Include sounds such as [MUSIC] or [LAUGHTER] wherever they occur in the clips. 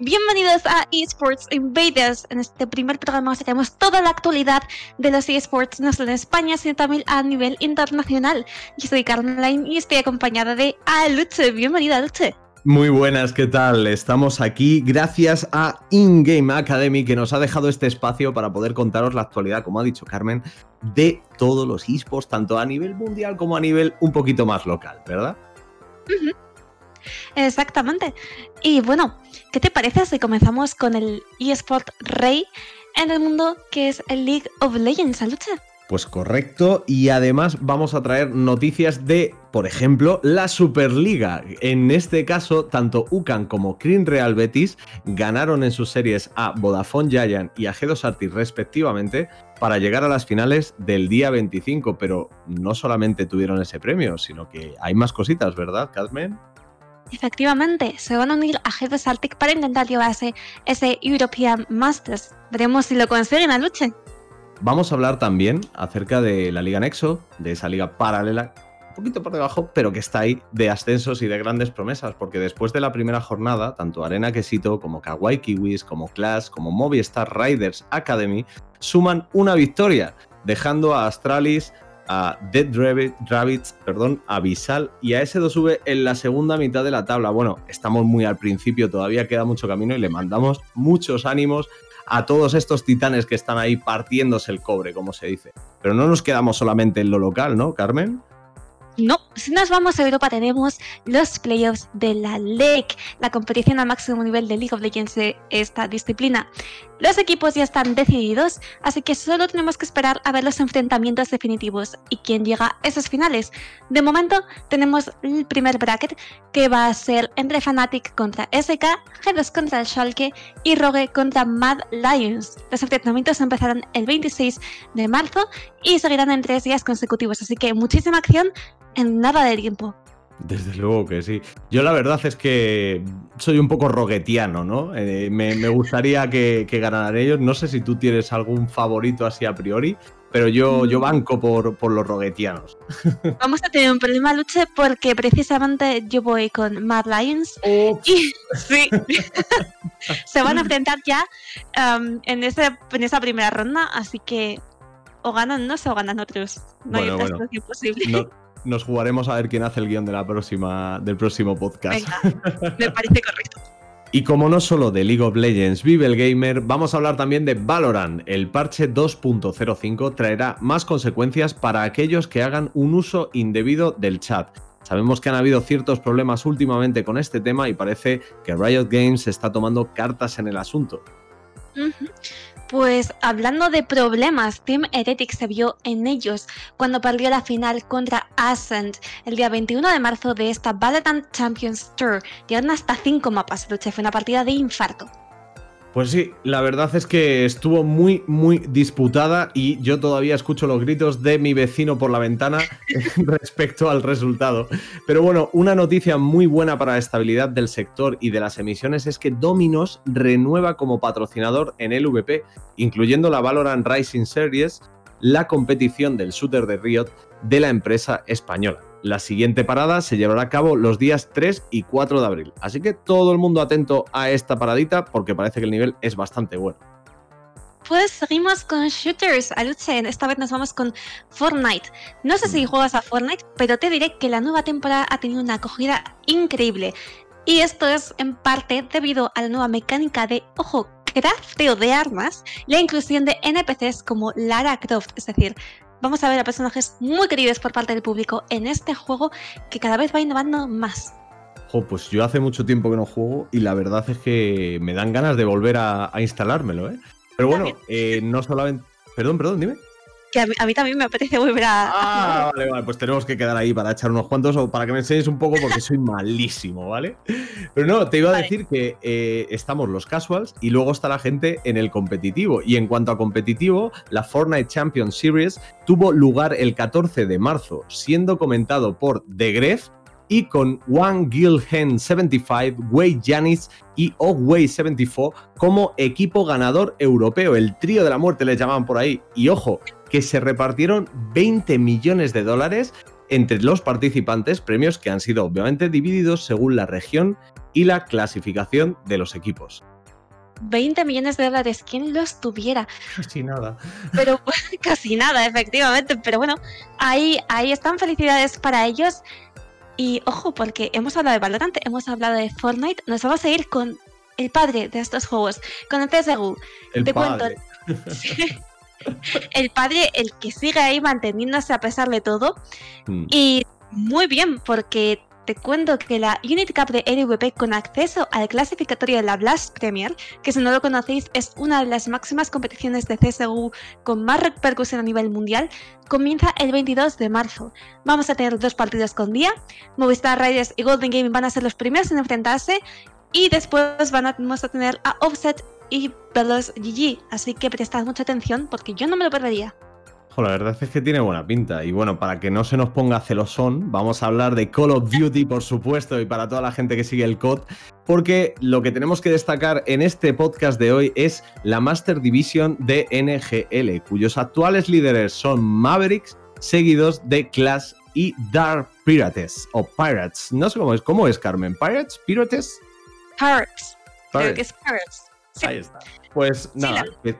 Bienvenidos a Esports Invaders. En este primer programa tenemos toda la actualidad de los esports, no solo en España, sino también a nivel internacional. Yo soy Carmeline y estoy acompañada de Aluche. Bienvenida, Aluche. Muy buenas, ¿qué tal? Estamos aquí gracias a InGame Academy que nos ha dejado este espacio para poder contaros la actualidad, como ha dicho Carmen, de todos los esports, tanto a nivel mundial como a nivel un poquito más local, ¿verdad? Exactamente. Y bueno, ¿qué te parece si comenzamos con el eSport Rey en el mundo que es el League of Legends, lucha? Pues correcto, y además vamos a traer noticias de, por ejemplo, la Superliga. En este caso, tanto UCAN como Green Real Betis ganaron en sus series a Vodafone Giant y a G2 Artis respectivamente para llegar a las finales del día 25, pero no solamente tuvieron ese premio, sino que hay más cositas, ¿verdad, Carmen? Efectivamente, se van a unir a G2 Celtic para intentar llevarse ese European Masters. Veremos si lo consiguen a lucha. Vamos a hablar también acerca de la Liga Nexo, de esa liga paralela, un poquito por debajo, pero que está ahí de ascensos y de grandes promesas, porque después de la primera jornada, tanto Arena Quesito como Kawaii Kiwis, como Clash, como Movistar Riders Academy suman una victoria, dejando a Astralis, a Dead Rabbits, perdón, a Visal y a S2V en la segunda mitad de la tabla. Bueno, estamos muy al principio, todavía queda mucho camino y le mandamos muchos ánimos a todos estos titanes que están ahí partiéndose el cobre, como se dice. Pero no nos quedamos solamente en lo local, ¿no, Carmen? No, si nos vamos a Europa tenemos los playoffs de la LEC, la competición al máximo nivel de League of Legends de esta disciplina. Los equipos ya están decididos, así que solo tenemos que esperar a ver los enfrentamientos definitivos y quién llega a esos finales. De momento tenemos el primer bracket que va a ser entre Fnatic contra SK, G2 contra el Schalke y Rogue contra Mad Lions. Los enfrentamientos empezarán el 26 de marzo y seguirán en tres días consecutivos, así que muchísima acción en nada de tiempo. Desde luego que sí. Yo la verdad es que soy un poco roguetiano, ¿no? Eh, me, gustaría que, ganaran ellos. No sé si tú tienes algún favorito así a priori, pero yo, yo mm. banco por, por los roguetianos. [LAUGHS] Vamos a tener un problema, Luche, porque precisamente yo voy con Mad Lions. Y [LAUGHS] sí, [LAUGHS] se van a enfrentar ya um, en, ese, en esa primera ronda, así que o ganan unos o ganan otros. No hay otra bueno. posible nos jugaremos a ver quién hace el guion de la próxima, del próximo podcast. me parece correcto. Y como no solo de League of Legends vive el gamer, vamos a hablar también de Valorant. El parche 2.05 traerá más consecuencias para aquellos que hagan un uso indebido del chat. Sabemos que han habido ciertos problemas últimamente con este tema y parece que Riot Games está tomando cartas en el asunto. Pues hablando de problemas, Team Heretic se vio en ellos cuando perdió la final contra Ascent el día 21 de marzo de esta Valorant Champions Tour. Llegaron hasta 5 mapas, Luche, fue una partida de infarto. Pues sí, la verdad es que estuvo muy, muy disputada y yo todavía escucho los gritos de mi vecino por la ventana [LAUGHS] respecto al resultado. Pero bueno, una noticia muy buena para la estabilidad del sector y de las emisiones es que Dominos renueva como patrocinador en el VP, incluyendo la Valorant Rising Series, la competición del shooter de Riot de la empresa española. La siguiente parada se llevará a cabo los días 3 y 4 de abril. Así que todo el mundo atento a esta paradita porque parece que el nivel es bastante bueno. Pues seguimos con shooters, Aluchen. Esta vez nos vamos con Fortnite. No sé si mm. juegas a Fortnite, pero te diré que la nueva temporada ha tenido una acogida increíble. Y esto es en parte debido a la nueva mecánica de, ojo, crafteo de armas, la inclusión de NPCs como Lara Croft, es decir, vamos a ver a personajes muy queridos por parte del público en este juego que cada vez va innovando más. pues yo hace mucho tiempo que no juego y la verdad es que me dan ganas de volver a, instalármelo, ¿eh? Pero bueno, eh, no solamente... Perdón, perdón, dime que a mí, también me apetece volver a. Ah, vale, vale, pues tenemos que quedar ahí para echar unos cuantos o para que me enseñes un poco porque soy malísimo, ¿vale? Pero no, te iba a decir que eh, estamos los casuals y luego está la gente en el competitivo. Y en cuanto a competitivo, la Fortnite Champion Series tuvo lugar el 14 de marzo, siendo comentado por The Gref y con One Gilhen 75, Wei Janis y Ogway 74 como equipo ganador europeo. El trío de la muerte le llamaban por ahí. Y ojo, que se repartieron 20 millones de dólares entre los participantes, premios que han sido obviamente divididos según la región y la clasificación de los equipos. 20 millones de dólares, ¿quién los tuviera? Casi nada. Pero [LAUGHS] casi nada, efectivamente. Pero bueno, ahí, ahí están felicidades para ellos. Y ojo, porque hemos hablado de Valorant, hemos hablado de Fortnite, nos vamos a ir con el padre de estos juegos, con el CSGO. El Te padre. [LAUGHS] cuento. El padre, el que sigue ahí manteniéndose a pesar de todo. Mm. Y muy bien, porque te cuento que la Unity Cup de LVP con acceso al clasificatorio de la Blast Premier, que si no lo conocéis es una de las máximas competiciones de CSGO con más repercusión a nivel mundial, comienza el 22 de marzo. Vamos a tener dos partidos con día. Movistar Riders y Golden Gaming van a ser los primeros en enfrentarse y después van a, vamos a tener a Offset y Velos GG. Así que prestad mucha atención porque yo no me lo perdería. Jo, la verdad es que tiene buena pinta. Y bueno, para que no se nos ponga celosón, vamos a hablar de Call of Duty, por supuesto, y para toda la gente que sigue el COD, porque lo que tenemos que destacar en este podcast de hoy es la Master Division de NGL, cuyos actuales líderes son Mavericks, seguidos de Clash y Dark Pirates, o Pirates. No sé cómo es. ¿Cómo es, Carmen? ¿Pirates? ¿Pirates? Pirates. Creo que es Pirates. Sí. Ahí está. Pues nada. que-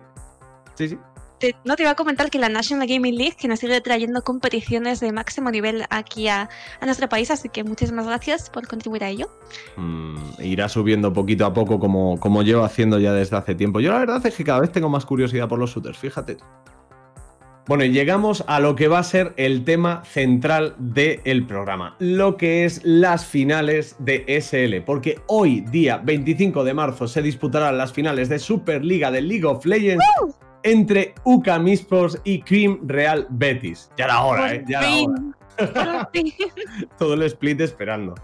Sí, sí. Te- no te iba a comentar que la National Gaming League, que nos sigue trayendo competiciones de máximo nivel aquí a, a nuestro país, así que muchísimas gracias por contribuir a ello. Mm, irá subiendo poquito a poco como, como llevo haciendo ya desde hace tiempo. Yo la verdad es que cada vez tengo más curiosidad por los shooters, fíjate. Bueno, y llegamos a lo que va a ser el tema central del programa, lo que es las finales de SL, porque hoy, día 25 de marzo, se disputarán las finales de Superliga de League of Legends entre UCAM Esports y Cream Real Betis. Ya era hora, ¿eh? Ya era hora [LAUGHS] todo el split esperando.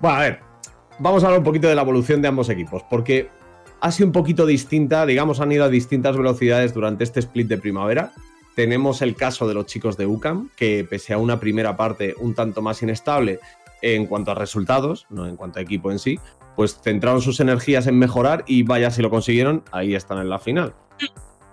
Bueno, a ver, vamos a hablar un poquito de la evolución de ambos equipos, porque ha sido un poquito distinta, digamos, han ido a distintas velocidades durante este split de primavera. Tenemos el caso de los chicos de UCAM, que pese a una primera parte un tanto más inestable en cuanto a resultados, no en cuanto a equipo en sí, pues centraron sus energías en mejorar y vaya si lo consiguieron, ahí están en la final.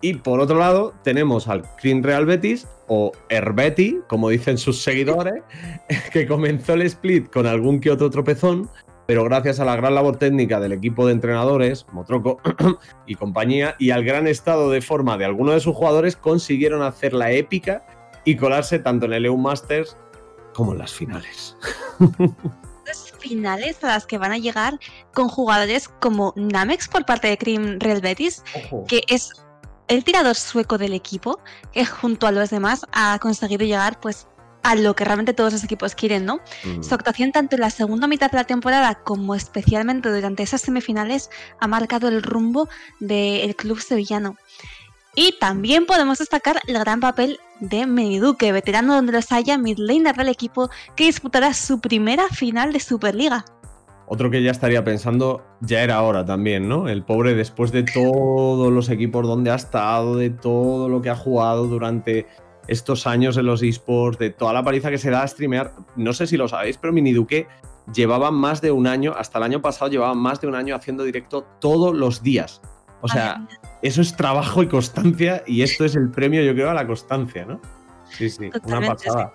Y por otro lado, tenemos al Green Real Betis, o Herbeti, como dicen sus seguidores, [LAUGHS] que comenzó el split con algún que otro tropezón, pero gracias a la gran labor técnica del equipo de entrenadores, Motroco [CLEARS THROAT] y compañía, y al gran estado de forma de algunos de sus jugadores, consiguieron hacer la épica y colarse tanto en el EU Masters como en las finales. [LAUGHS] Las finales a las que van a llegar con jugadores como Namex por parte de Cream Real Betis, Ojo. que es el tirador sueco del equipo, que junto a los demás ha conseguido llegar pues a lo que realmente todos los equipos quieren, ¿no? Mm. Su actuación tanto en la segunda mitad de la temporada como especialmente durante esas semifinales ha marcado el rumbo del club sevillano. Y también podemos destacar el gran papel de Meniduque, veterano donde los haya, midlaner del equipo, que disputará su primera final de Superliga. Otro que ya estaría pensando, ya era hora también, ¿no? El pobre, después de todos los equipos donde ha estado, de todo lo que ha jugado durante estos años en los esports, de toda la paliza que se da a streamear, no sé si lo sabéis, pero Miniduque llevaba más de un año, hasta el año pasado llevaba más de un año haciendo directo todos los días. O sea, eso es trabajo y constancia y esto es el premio, yo creo, a la constancia, ¿no? Sí, sí, una pasada.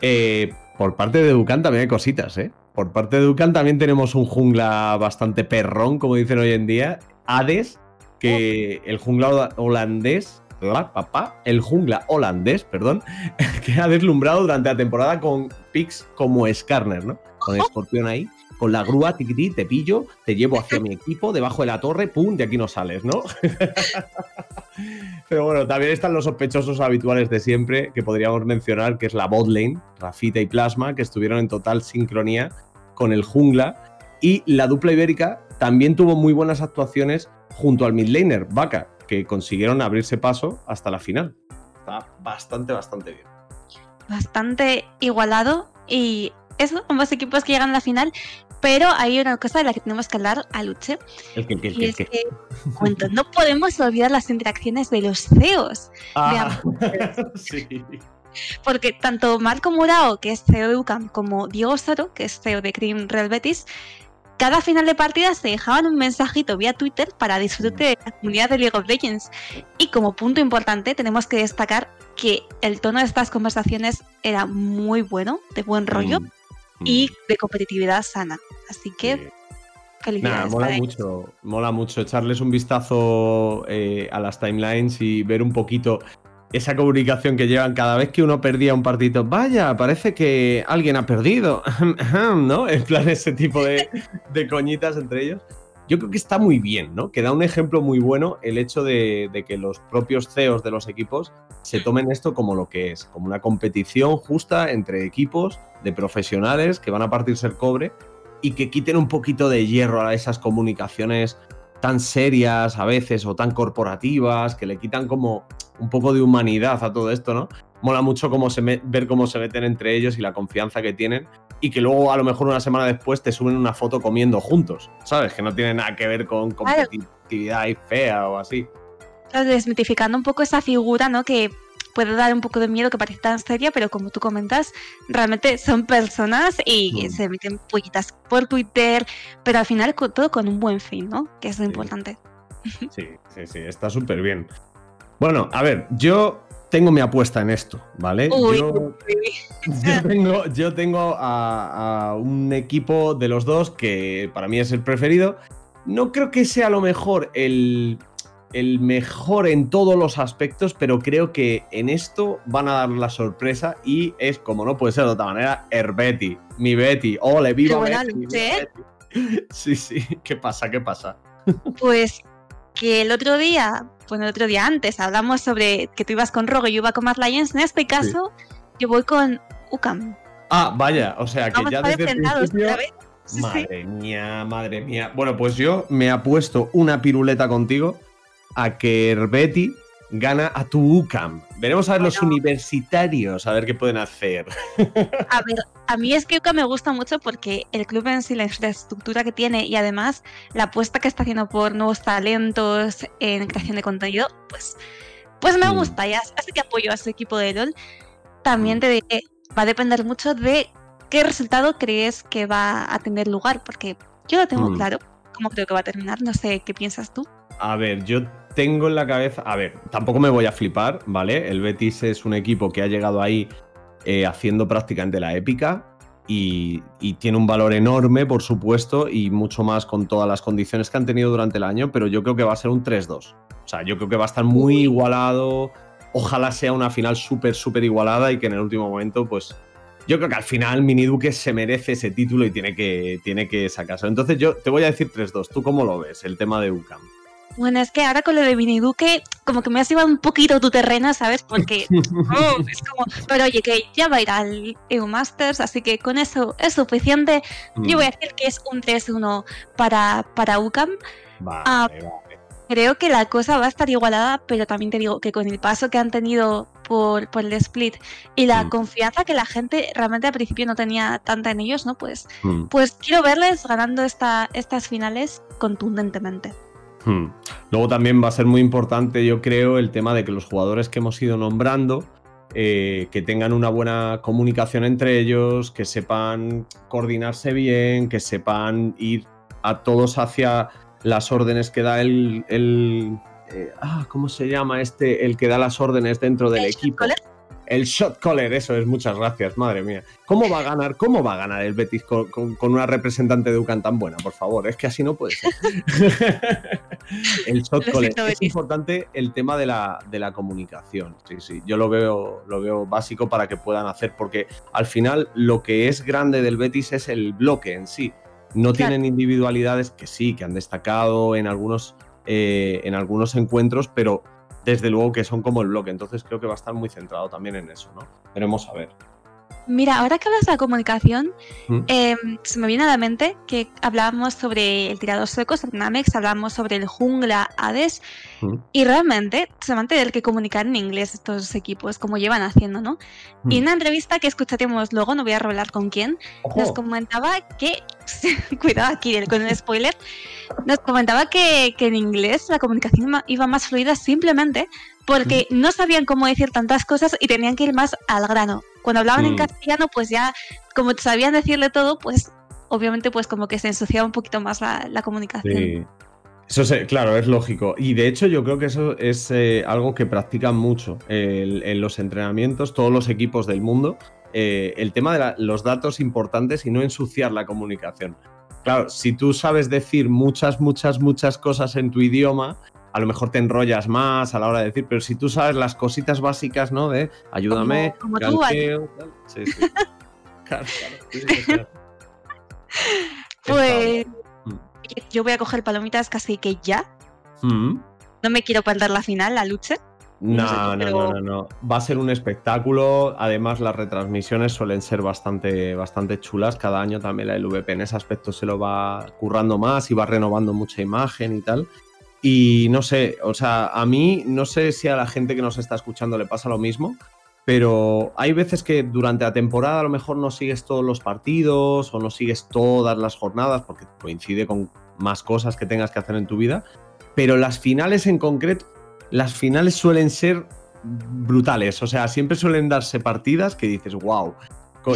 Eh, por parte de Ducan también hay cositas, ¿eh? Por parte de Ducan también tenemos un jungla bastante perrón, como dicen hoy en día. Hades, que el jungla hola- holandés, ¿verdad, papá? El jungla holandés, perdón, [LAUGHS] que ha deslumbrado durante la temporada con picks como Skarner, ¿no? Con escorpión ahí, con la grúa, tiquití, te pillo, te llevo hacia mi equipo, debajo de la torre, pum, de aquí no sales, ¿no? [LAUGHS] Pero bueno, también están los sospechosos habituales de siempre, que podríamos mencionar, que es la botlane, Rafita y Plasma, que estuvieron en total sincronía con el jungla. Y la dupla ibérica también tuvo muy buenas actuaciones junto al midlaner, Vaca, que consiguieron abrirse paso hasta la final. Está bastante, bastante bien. Bastante igualado y eso, ambos equipos que llegan a la final. Pero hay una cosa de la que tenemos que hablar a Luche. El que, el que, el Y que, es el que. que, cuento, no podemos olvidar las interacciones de los CEOs. Ah, [LAUGHS] sí. Porque tanto Marco Murao, que es CEO de UCAM, como Diego Soro, que es CEO de Cream Real Betis, cada final de partida se dejaban un mensajito vía Twitter para disfrute de la comunidad de League of Legends. Y como punto importante tenemos que destacar que el tono de estas conversaciones era muy bueno, de buen rollo Mm, y mm. de competitividad sana. Así que. Nada, mola mucho, mola mucho echarles un vistazo eh, a las timelines y ver un poquito esa comunicación que llevan cada vez que uno perdía un partido. Vaya, parece que alguien ha perdido, [LAUGHS] ¿no? En plan ese tipo de, coñitas entre ellos. Yo creo que está muy bien, ¿no? Que da un ejemplo muy bueno el hecho de, de que los propios CEOs de los equipos se tomen esto como lo que es, como una competición justa entre equipos de profesionales que van a partirse el cobre y que quiten un poquito de hierro a esas comunicaciones tan serias a veces o tan corporativas, que le quitan como un poco de humanidad a todo esto, ¿no? Mola mucho cómo se ver cómo se meten entre ellos y la confianza que tienen y que luego a lo mejor una semana después te suben una foto comiendo juntos, ¿sabes? Que no tiene nada que ver con competitividad y fea o así. Desmitificando un poco esa figura, ¿no? Que puede dar un poco de miedo que parece tan seria, pero como tú comentas, realmente son personas y Mm. se meten pollitas por Twitter, pero al final con- todo con un buen fin, ¿no? Que es lo Sí. importante. [LAUGHS] Sí, sí, sí, está súper bien. Bueno, a ver, yo tengo mi apuesta en esto, ¿vale? Uy, Yo- uy, [LAUGHS] Yo tengo, yo tengo a, a un equipo de los dos que para mí es el preferido. No creo que sea a lo mejor el, el mejor en todos los aspectos, pero creo que en esto van a dar la sorpresa y es, como no puede ser de otra manera, Herbeti. Mi Betty. ¡Ole, viva buena Betty! leche, viva ¿eh? Betty! [LAUGHS] Sí, sí. ¿Qué pasa? ¿Qué pasa? Pues que el otro día, bueno, el otro día antes, hablamos sobre que tú ibas con Rogue y yo iba con Mad Lions. En este caso, yo voy con Ukam. Ah, vaya. O sea, que Vamos ya desde el principio... Sí, sí. Madre mía, madre mía. Bueno, pues yo me apuesto una piruleta contigo a que Herbeti gana a tu UCAM. Veremos a ver los universitarios, a ver qué pueden hacer. [LAUGHS] A ver, a mí es que UCAM me gusta mucho porque el club en sí, la infraestructura que tiene y además la apuesta que está haciendo por nuevos talentos en creación de contenido, pues, pues me Mm. gusta. Ya, así que apoyo a su equipo de LOL. También Mm. te diré, va a depender mucho de qué resultado crees que va a tener lugar, porque yo lo tengo Mm. claro cómo creo que va a terminar. No sé qué piensas tú. A ver, yo tengo en la cabeza. A ver, tampoco me voy a flipar, ¿vale? El Betis es un equipo que ha llegado ahí eh, haciendo prácticamente la épica y, y tiene un valor enorme, por supuesto, y mucho más con todas las condiciones que han tenido durante el año, pero yo creo que va a ser un 3-2. O sea, yo creo que va a estar muy Uy. igualado. Ojalá sea una final súper, súper igualada y que en el último momento, pues. Yo creo que al final Mini Duque se merece ese título y tiene que, tiene que sacarse. Entonces yo te voy a decir 3-2. ¿Tú cómo lo ves? El tema de UCAM. Bueno, es que ahora con lo de Vini Duque, como que me has llevado un poquito tu terreno, ¿sabes? Porque [LAUGHS] oh, es como. Pero oye, que ya va a ir al EU Masters, así que con eso es suficiente. Yo voy a decir que es un 3-1 para, para UCAM. Vale, Ah, vale. Creo que la cosa va a estar igualada, pero también te digo que con el paso que han tenido por, por el split y la Mm. confianza que la gente realmente al principio no tenía tanta en ellos, ¿no? Pues, Hmm, pues quiero verles ganando esta, estas finales contundentemente. Hmm. Luego también va a ser muy importante, yo creo, el tema de que los jugadores que hemos ido nombrando eh, que tengan una buena comunicación entre ellos, que sepan coordinarse bien, que sepan ir a todos hacia las órdenes que da el. el eh, ah, ¿Cómo se llama este? El que da las órdenes dentro del ¿El shot equipo. El shot caller, eso es, muchas gracias, madre mía. ¿Cómo va a ganar? ¿Cómo va a ganar el Betis con, con- con una representante de UCAN tan buena? Por favor, es que así no puede ser. [LAUGHS] el shot caller. Es importante el tema de la, de la comunicación. Sí, sí. Yo lo veo, lo veo básico para que puedan hacer, porque al final lo que es grande del Betis es el bloque en sí. No Claro. tienen individualidades que sí, que han destacado en algunos, eh, en algunos encuentros, pero desde luego que son como el bloque. Entonces creo que va a estar muy centrado también en eso, ¿no? Veremos a ver. Mira, ahora que hablas de la comunicación, ¿Mm? eh, se me viene a la mente que hablábamos sobre el tirador sueco, Namex, hablábamos sobre el jungla Hades, ¿Mm? y realmente se van a tener que comunicar en inglés estos equipos, como llevan haciendo, ¿no? Y en ¿Mm? una entrevista que escucharemos luego, no voy a revelar con quién, nos Ojo. comentaba que, [LAUGHS] cuidado aquí con el spoiler, nos comentaba que, que en inglés la comunicación iba- más fluida simplemente porque no sabían cómo decir tantas cosas y tenían que ir más al grano. Cuando hablaban en Mm. castellano, pues ya, como sabían decirle todo, pues obviamente pues como que se ensuciaba un poquito más la, la comunicación. Sí. Eso es, claro, es lógico. Y de hecho yo creo que eso es eh, algo que practican mucho en los entrenamientos todos los equipos del mundo. Eh, el tema de los datos importantes y no ensuciar la comunicación. Claro, si tú sabes decir muchas, muchas, muchas cosas en tu idioma, a lo mejor te enrollas más a la hora de decir, pero si tú sabes las cositas básicas, ¿no? De ayúdame, como, tú, sí, sí. [LAUGHS] claro, claro. pues mm. yo voy a coger palomitas casi que ya. Mm. No me quiero perder la final, la lucha. No, no, no, no, no, Va a ser un espectáculo. Además, las retransmisiones suelen ser bastante, bastante chulas. Cada año también la LVP en ese aspecto se lo va currando más y va renovando mucha imagen y tal. Y no sé, o sea, a mí no sé si a la gente que nos está escuchando le pasa lo mismo, pero hay veces que durante la temporada a lo mejor no sigues todos los partidos o no sigues todas las jornadas porque coincide con más cosas que tengas que hacer en tu vida, pero las finales en concreto las finales suelen ser brutales. O sea, siempre suelen darse partidas que dices, wow.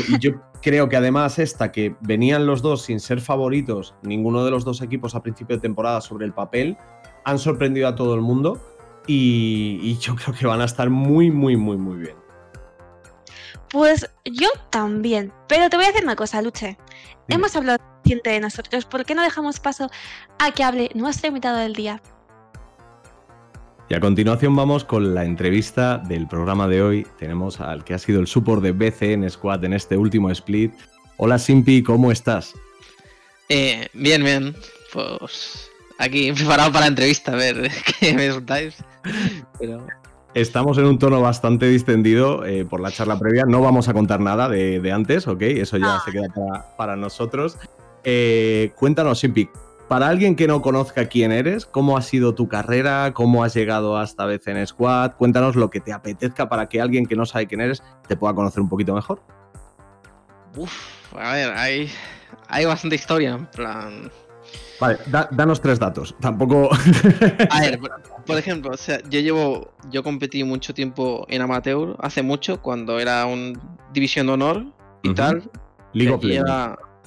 Y yo [LAUGHS] creo que además esta, que venían los dos sin ser favoritos, ninguno de los dos equipos a principio de temporada sobre el papel, han sorprendido a todo el mundo y, yo [LAUGHS] creo que van a estar muy, muy, muy, muy bien. Pues yo también, pero te voy a decir una cosa, Luche. Hemos hablado de nosotros, ¿por qué no dejamos paso a que hable nuestro invitado del día? Y a continuación vamos con la entrevista del programa de hoy. Tenemos al que ha sido el support de BCN Squad en este último split. Hola Simpi, ¿cómo estás? Eh, bien, bien. Pues aquí [LAUGHS] preparado para la entrevista, a ver [LAUGHS] qué me resultáis. Estamos en un tono bastante distendido eh, por la charla previa. No vamos a contar nada de, antes, ¿ok? Eso ya ah. se queda para, nosotros. Eh, cuéntanos, Simpi, para alguien que no conozca quién eres, cómo ha sido tu carrera, cómo has llegado hasta vez en Squad, cuéntanos lo que te apetezca para que alguien que no sabe quién eres te pueda conocer un poquito mejor. Uf, a ver, hay, hay bastante historia, en plan... Vale, danos tres datos. Tampoco. A ver, por, ejemplo, o sea, yo llevo. Yo competí mucho tiempo en amateur, hace mucho, cuando era un División de Honor y tal. League of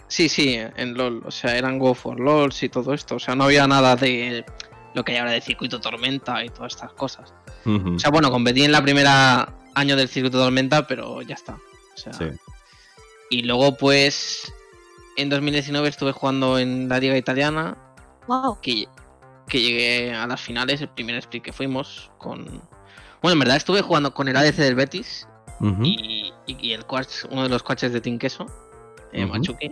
Sí, sí, en LOL. O sea, eran Go for LOLs y todo esto. O sea, no había nada de lo que hay ahora de circuito tormenta y todas estas cosas. O sea, bueno, competí en la primera año del circuito tormenta, pero ya está. O sea, Y luego, pues, en 2019 estuve jugando en la liga italiana. Wow. Que, que llegué a las finales, el primer split que fuimos con... Bueno, en verdad estuve jugando con el ADC del Betis y, el coach, uno de los coaches de Team Queso, eh, Machuki.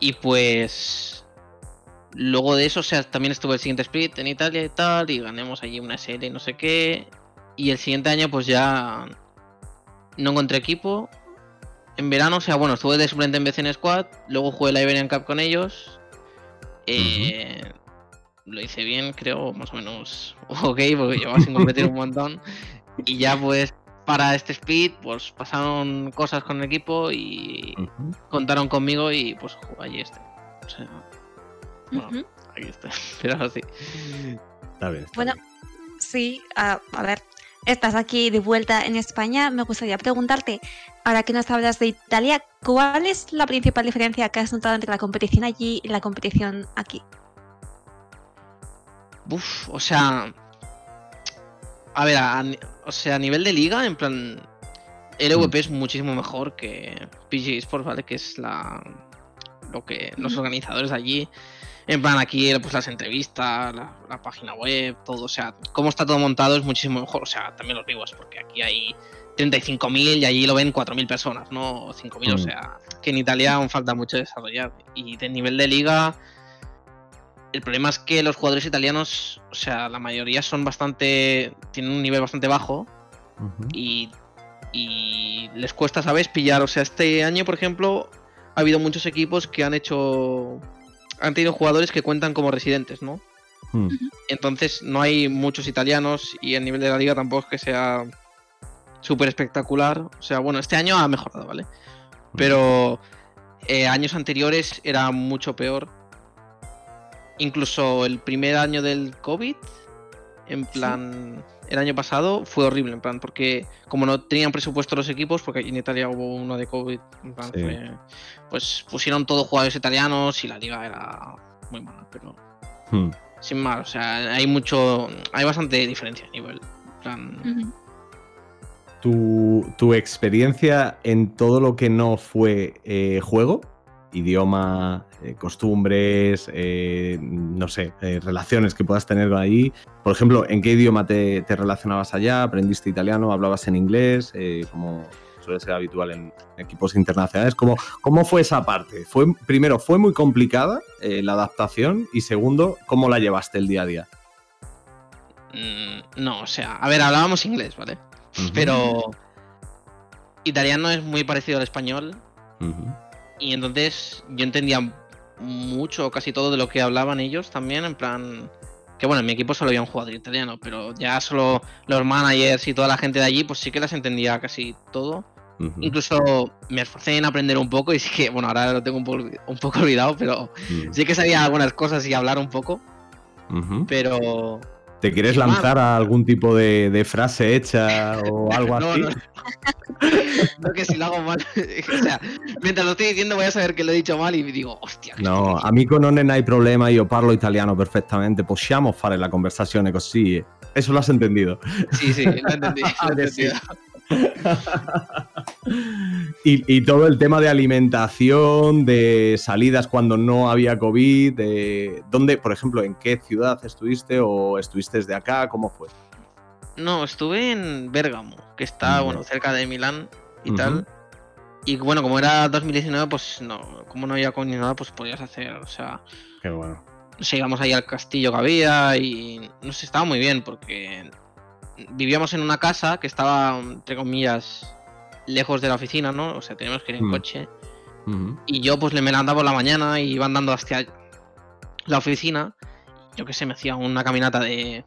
Y pues. Luego de eso, o sea, también estuve el siguiente split en Italia y tal, y ganemos allí una serie y no sé qué. Y el siguiente año, pues ya no encontré equipo. En verano, o sea, bueno, estuve de suplente en BCN Squad, luego jugué la Iberian Cup con ellos. Eh, lo hice bien, creo, más o menos [LAUGHS] ok, porque llevaba sin competir un [LAUGHS] montón. Y ya pues para este speed, pues pasaron cosas con el equipo y contaron conmigo y pues ahí este. O sea, bueno, aquí está. [LAUGHS] Pero así. Está bien. bueno, sí, a, ver, estás aquí de vuelta en España. Me gustaría preguntarte, ahora que nos hablas de Italia, ¿cuál es la principal diferencia que has notado entre la competición allí y la competición aquí? Uf, o sea, a ver, o sea, a nivel de liga, en plan, LVP mm. es muchísimo mejor que PG Sports, ¿vale? Que es la lo que los organizadores de allí. En plan, aquí pues las entrevistas, la, página web, todo, o sea, cómo está todo montado es muchísimo mejor. O sea, también los vivos, porque aquí hay 35.000 y allí lo ven 4.000 personas, no 5.000. O mm. sea, que en Italia aún falta mucho desarrollar. Y de nivel de liga, el problema es que los jugadores italianos, o sea, la mayoría son bastante. tienen un nivel bastante bajo. y, y les cuesta, ¿sabes? Pillar. O sea, este año, por ejemplo, ha habido muchos equipos que han hecho. han tenido jugadores que cuentan como residentes, ¿no? Hmm. Entonces no hay muchos italianos y el nivel de la liga tampoco es que sea súper espectacular. O sea, bueno, este año ha mejorado, ¿vale? Pero eh, años anteriores era mucho peor incluso el primer año del COVID, en plan, el año pasado fue horrible, en plan, porque como no tenían presupuesto los equipos, porque aquí en Italia hubo uno de COVID, en plan, pues pusieron todos jugadores italianos y la liga era muy mala, pero... Hmm. sin más, o sea, hay mucho, hay bastante diferencia a nivel. en plan, tu, tu experiencia en todo lo que no fue eh, juego, idioma, eh, costumbres, eh, no sé, eh, relaciones que puedas tener ahí. Por ejemplo, ¿en qué idioma te, te relacionabas allá? ¿Aprendiste italiano? ¿Hablabas en inglés? Como suele ser habitual en equipos internacionales. ¿Cómo, cómo fue esa parte? ¿Fue, primero, ¿fue muy complicada la adaptación? Y segundo, ¿cómo la llevaste el día a día? mm, no, o sea, a ver, hablábamos inglés, ¿vale? Pero italiano es muy parecido al español ujú, y entonces yo entendía mucho o casi todo de lo que hablaban ellos también, en plan... Que bueno, en mi equipo solo había un jugador italiano, pero ya solo los managers y toda la gente de allí, pues sí que las entendía casi todo. Incluso me esforcé en aprender un poco y sí que, bueno, ahora lo tengo un poco, un poco olvidado, pero sí que sabía algunas cosas y hablar un poco, pero... ¿Te quieres lanzar a algún tipo de, de frase hecha o [LAUGHS] algo No, así? no. [LAUGHS] No, que si lo hago mal. [LAUGHS] o sea, mientras lo estoy diciendo voy a saber que lo he dicho mal y digo, hostia. No, a me con non hai problema, io parlo italiano perfettamente, possiamo fare la conversazione così. Eso lo has entendido. aquí". Sí, sí, lo he entendido. lo he entendido. Y, y todo el tema de alimentación, de salidas cuando no había COVID, de dónde, por ejemplo, en qué ciudad estuviste o estuviste desde acá, ¿cómo fue? No, estuve en Bérgamo, que está, Mm, bueno, cerca de Milán y tal. Y bueno, como era 2019, pues no, como no había COVID ni nada, pues podías hacer, o sea, Qué bueno. íbamos ahí al castillo que había y no sé, estaba muy bien porque vivíamos en una casa que estaba, entre comillas, lejos de la oficina, ¿no? O sea, teníamos que ir en Mm. coche. Y yo pues le me levantaba por la mañana y iba andando hasta la oficina. Yo que sé, me hacía una caminata de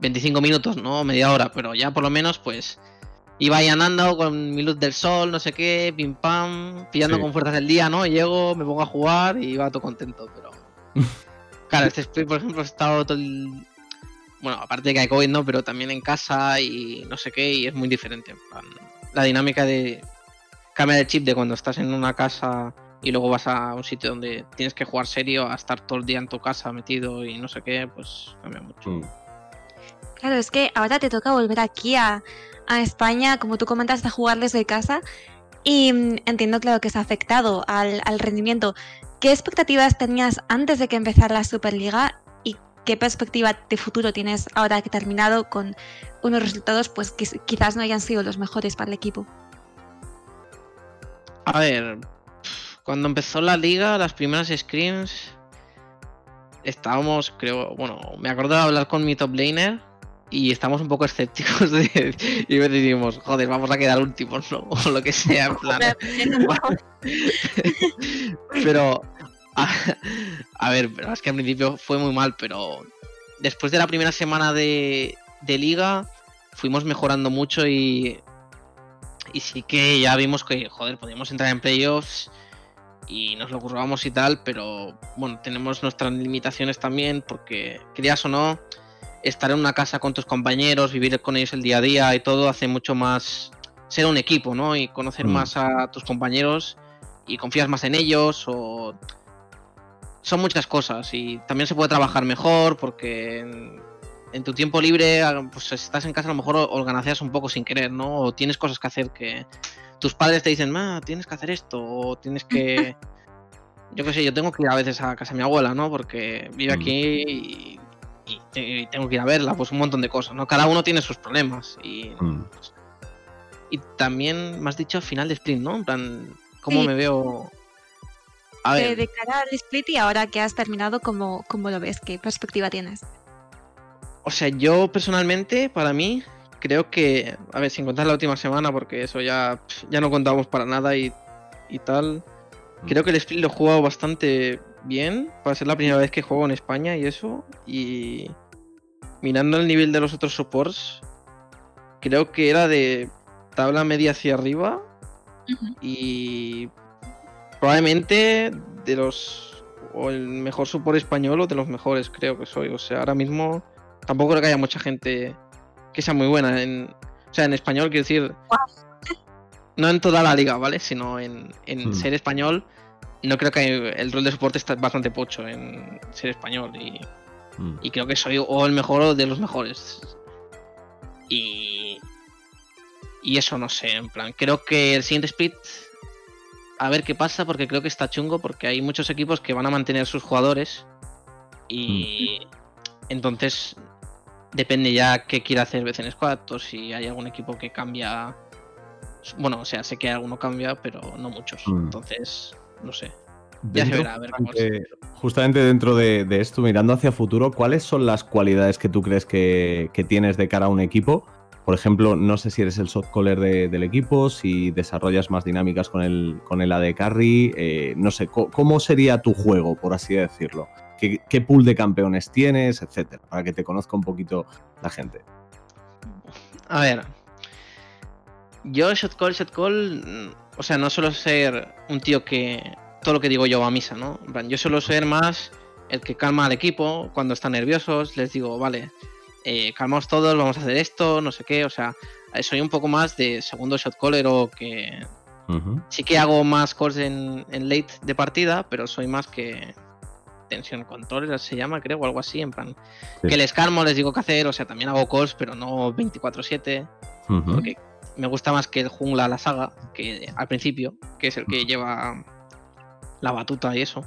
25 minutos, ¿no? Media hora, pero ya por lo menos pues iba ahí andando con mi luz del sol, no sé qué, pim pam, pillando Sí. con fuerzas el día, ¿no? Llego, me pongo a jugar y iba todo contento, pero... [LAUGHS] claro, este Split, por ejemplo, he estado todo el... Bueno, aparte de que hay COVID, ¿no? Pero también en casa y no sé qué, y es muy diferente. en plan, La dinámica de cambia el chip de cuando estás en una casa y luego vas a un sitio donde tienes que jugar serio a estar todo el día en tu casa metido y no sé qué, pues cambia mucho. Mm. Claro, es que ahora te toca volver aquí a, a España, como tú comentas, a jugar desde casa. Y mm, entiendo, claro, que se ha afectado al, al rendimiento. ¿Qué expectativas tenías antes de que empezara la Superliga qué perspectiva de futuro tienes ahora que terminado con unos resultados pues que quizás no hayan sido los mejores para el equipo? A ver, cuando empezó la liga, las primeras screens, estábamos, creo, bueno, me acuerdo de hablar con mi top laner y estábamos un poco escépticos de, y decimos, joder, vamos a quedar últimos, ¿no? [LAUGHS] O lo que sea, en plan. [LAUGHS] [LAUGHS] pero, a, [LAUGHS] a ver, pero es que al principio fue muy mal, pero después de la primera semana de, de liga fuimos mejorando mucho y, y sí que ya vimos que, joder, podíamos entrar en playoffs y nos lo currábamos y tal, pero bueno, tenemos nuestras limitaciones también porque, querías o no, estar en una casa con tus compañeros, vivir con ellos el día a día y todo hace mucho más ser un equipo, ¿no? Y conocer Mm. más a tus compañeros y confías más en ellos o son muchas cosas y también se puede trabajar mejor porque en, en tu tiempo libre pues estás en casa a lo mejor organizas un poco sin querer, ¿no? O tienes cosas que hacer que tus padres te dicen, ah, tienes que hacer esto o tienes que... [LAUGHS] yo qué sé, yo tengo que ir a veces a casa de mi abuela, ¿no? Porque vive Mm. aquí y, y te- y tengo que ir a verla, pues un montón de cosas, ¿no? Cada uno tiene sus problemas y, Mm. y también me has dicho final de sprint, ¿no? En plan, ¿cómo Sí. me veo? A De, ver, de cara al split y ahora que has terminado, ¿cómo, cómo lo ves? ¿Qué perspectiva tienes? o sea, yo personalmente, para mí, creo que, a ver, sin contar la última semana, porque eso ya, ya no contamos para nada y, y tal. Creo que el split lo he jugado bastante bien, para ser la primera vez que juego en España y eso. Y mirando el nivel de los otros supports, creo que era de tabla media hacia arriba. Y probablemente de los. O el mejor support español o de los mejores, creo que soy. O sea, ahora mismo tampoco creo que haya mucha gente que sea muy buena en. O sea, en español, quiero decir. No en toda la liga, ¿vale? Sino en, en Hmm. ser español. No creo que el rol de soporte está bastante pocho en ser español. Y Mm. Y creo que soy o el mejor o de los mejores. Y. Y eso no sé, en plan. Creo que el siguiente split. A ver qué pasa, porque creo que está chungo, porque hay muchos equipos que van a mantener sus jugadores. Y. Entonces. Depende ya qué quiera hacer BCN Squad, o si hay algún equipo que cambia. Bueno, o sea, sé que alguno cambia, pero no muchos. Mm. Entonces, no sé. Ya se verá, a ver cómo justamente, justamente dentro de, de esto, mirando hacia futuro, ¿cuáles son las cualidades que tú crees que, que tienes de cara a un equipo? Por ejemplo, no sé si eres el soft caller de- del equipo, si desarrollas más dinámicas con el, con el AD Carry, eh, no sé, ¿cómo sería tu juego, por así decirlo? ¿Qué, qué pool de campeones tienes, etcétera? Para que te conozca un poquito la gente. A ver. Yo, shot call, shot call. mm, O sea, no suelo ser un tío que. Todo lo que digo yo va a misa, ¿no? Yo suelo ser más el que calma al equipo cuando están nerviosos. Les digo, vale, eh, calmaos todos, vamos a hacer esto, no sé qué. O sea, soy un poco más de segundo shot caller o que. Sí que hago más calls en, en late de partida, pero soy más que. Tensión controller se llama, creo, o algo así, en plan. Sí. Que les calmo, les digo qué hacer, o sea, también hago calls, pero no 24-7 Ujú. porque me gusta más que el jungla la saga que al principio, que es el que lleva la batuta y eso.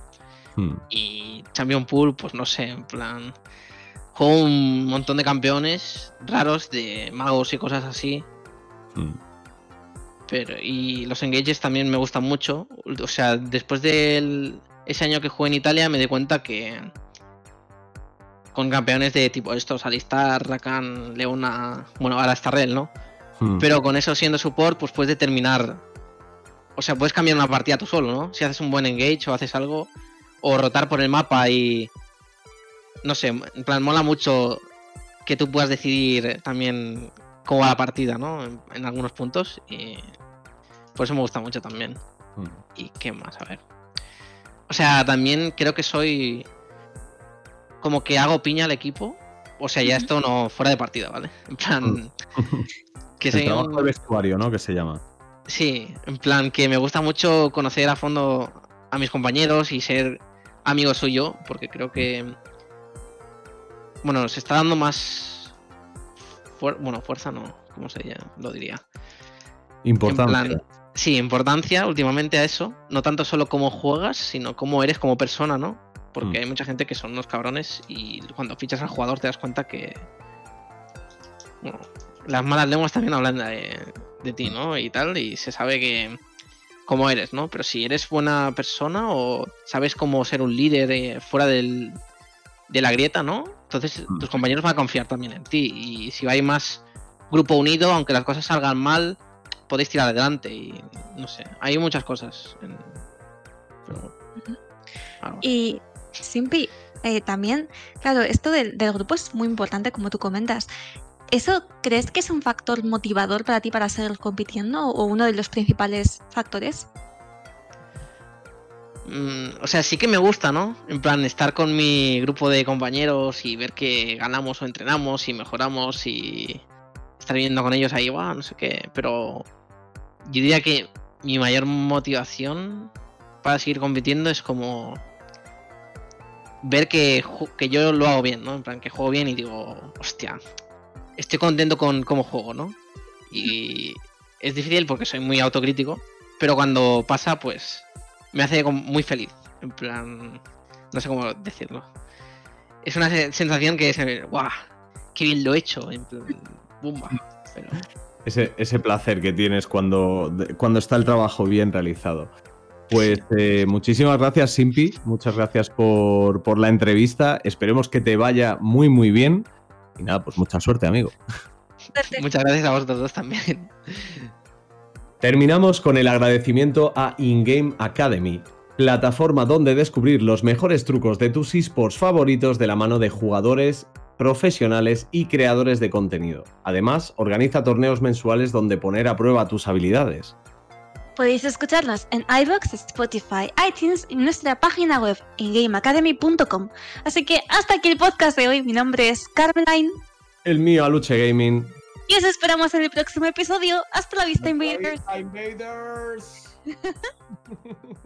Mm. Y Champion Pool, pues no sé, en plan. Juego un montón de campeones raros de magos y cosas así. Mm. Pero, y los engages también me gustan mucho. O sea, después de ese año que jugué en Italia me di cuenta que con campeones de tipo estos, Alistar, Rakan, Leona, bueno, ahora está Rel, ¿no? Mm. Pero con eso siendo support, pues puedes determinar. O sea, puedes cambiar una partida tú solo, ¿no? Si haces un buen engage o haces algo. O rotar por el mapa y. No sé, en plan, mola mucho que tú puedas decidir también cómo va la partida, ¿no? En, en algunos puntos. Y. Por eso me gusta mucho también. Mm. ¿Y qué más? A ver. O sea, también creo que soy. Como que hago piña al equipo. O sea, ya esto no fuera de partida, ¿vale? En plan. [LAUGHS] Que El soy trabajo un- de vestuario, ¿no? Que se llama. Sí, en plan que me gusta mucho conocer a fondo a mis compañeros y ser amigo suyo, porque creo que. Bueno, se está dando más. fuer- bueno, fuerza no, ¿cómo se llama? lo diría? En plan, sí, importancia últimamente a eso. No tanto solo cómo juegas, sino cómo eres como persona, ¿no? Porque Mm. hay mucha gente que son unos cabrones y cuando fichas al jugador te das cuenta que. Bueno, las malas lenguas también hablan de, de ti, ¿no? Y tal, y se sabe que. cómo eres, ¿no? Pero si eres buena persona o sabes cómo ser un líder eh, fuera del, de la grieta, ¿no? Entonces Mm. tus compañeros van a confiar también en ti. Y si hay más grupo unido, aunque las cosas salgan mal, podéis tirar adelante y no sé, hay muchas cosas. en- pero-. Y Simpi, eh, también, claro, esto del, del grupo es muy importante, como tú comentas. ¿Eso crees que es un factor motivador para ti para seguir compitiendo o uno de los principales factores? Mm, o sea, sí que me gusta, ¿no? En plan, estar con mi grupo de compañeros y ver que ganamos o entrenamos y mejoramos y estar viendo con ellos ahí, "Buah, no sé qué. Pero yo diría que mi mayor motivación para seguir compitiendo es como ver que, que yo lo hago bien, ¿no? En plan, que juego bien y digo, hostia, estoy contento con cómo juego, ¿no? Y es difícil porque soy muy autocrítico, pero cuando pasa, pues me hace como muy feliz. En plan, no sé cómo decirlo. Es una se- sensación que es, ¡guau! ¡Qué bien lo he hecho! En plan, ¡bumba! Pero, Ese, ese placer que tienes cuando, cuando está el trabajo bien realizado. Pues eh, muchísimas gracias, Simpi. Muchas gracias por, por la entrevista. Esperemos que te vaya muy, muy bien. Y nada, pues mucha suerte, amigo. muchas gracias a vosotros dos también. Terminamos con el agradecimiento a InGame Academy, plataforma donde descubrir los mejores trucos de tus esports favoritos de la mano de jugadores, profesionales y creadores de contenido. Además, organiza torneos mensuales donde poner a prueba tus habilidades. Podéis escucharnos en iVoox, Spotify, iTunes y nuestra página web en gameacademy.com. Así que hasta aquí el podcast de hoy. Mi nombre es Carmeline El mío, Aluche Gaming. Y os esperamos en el próximo episodio. Hasta la vista, invaders. Invaders. [LAUGHS]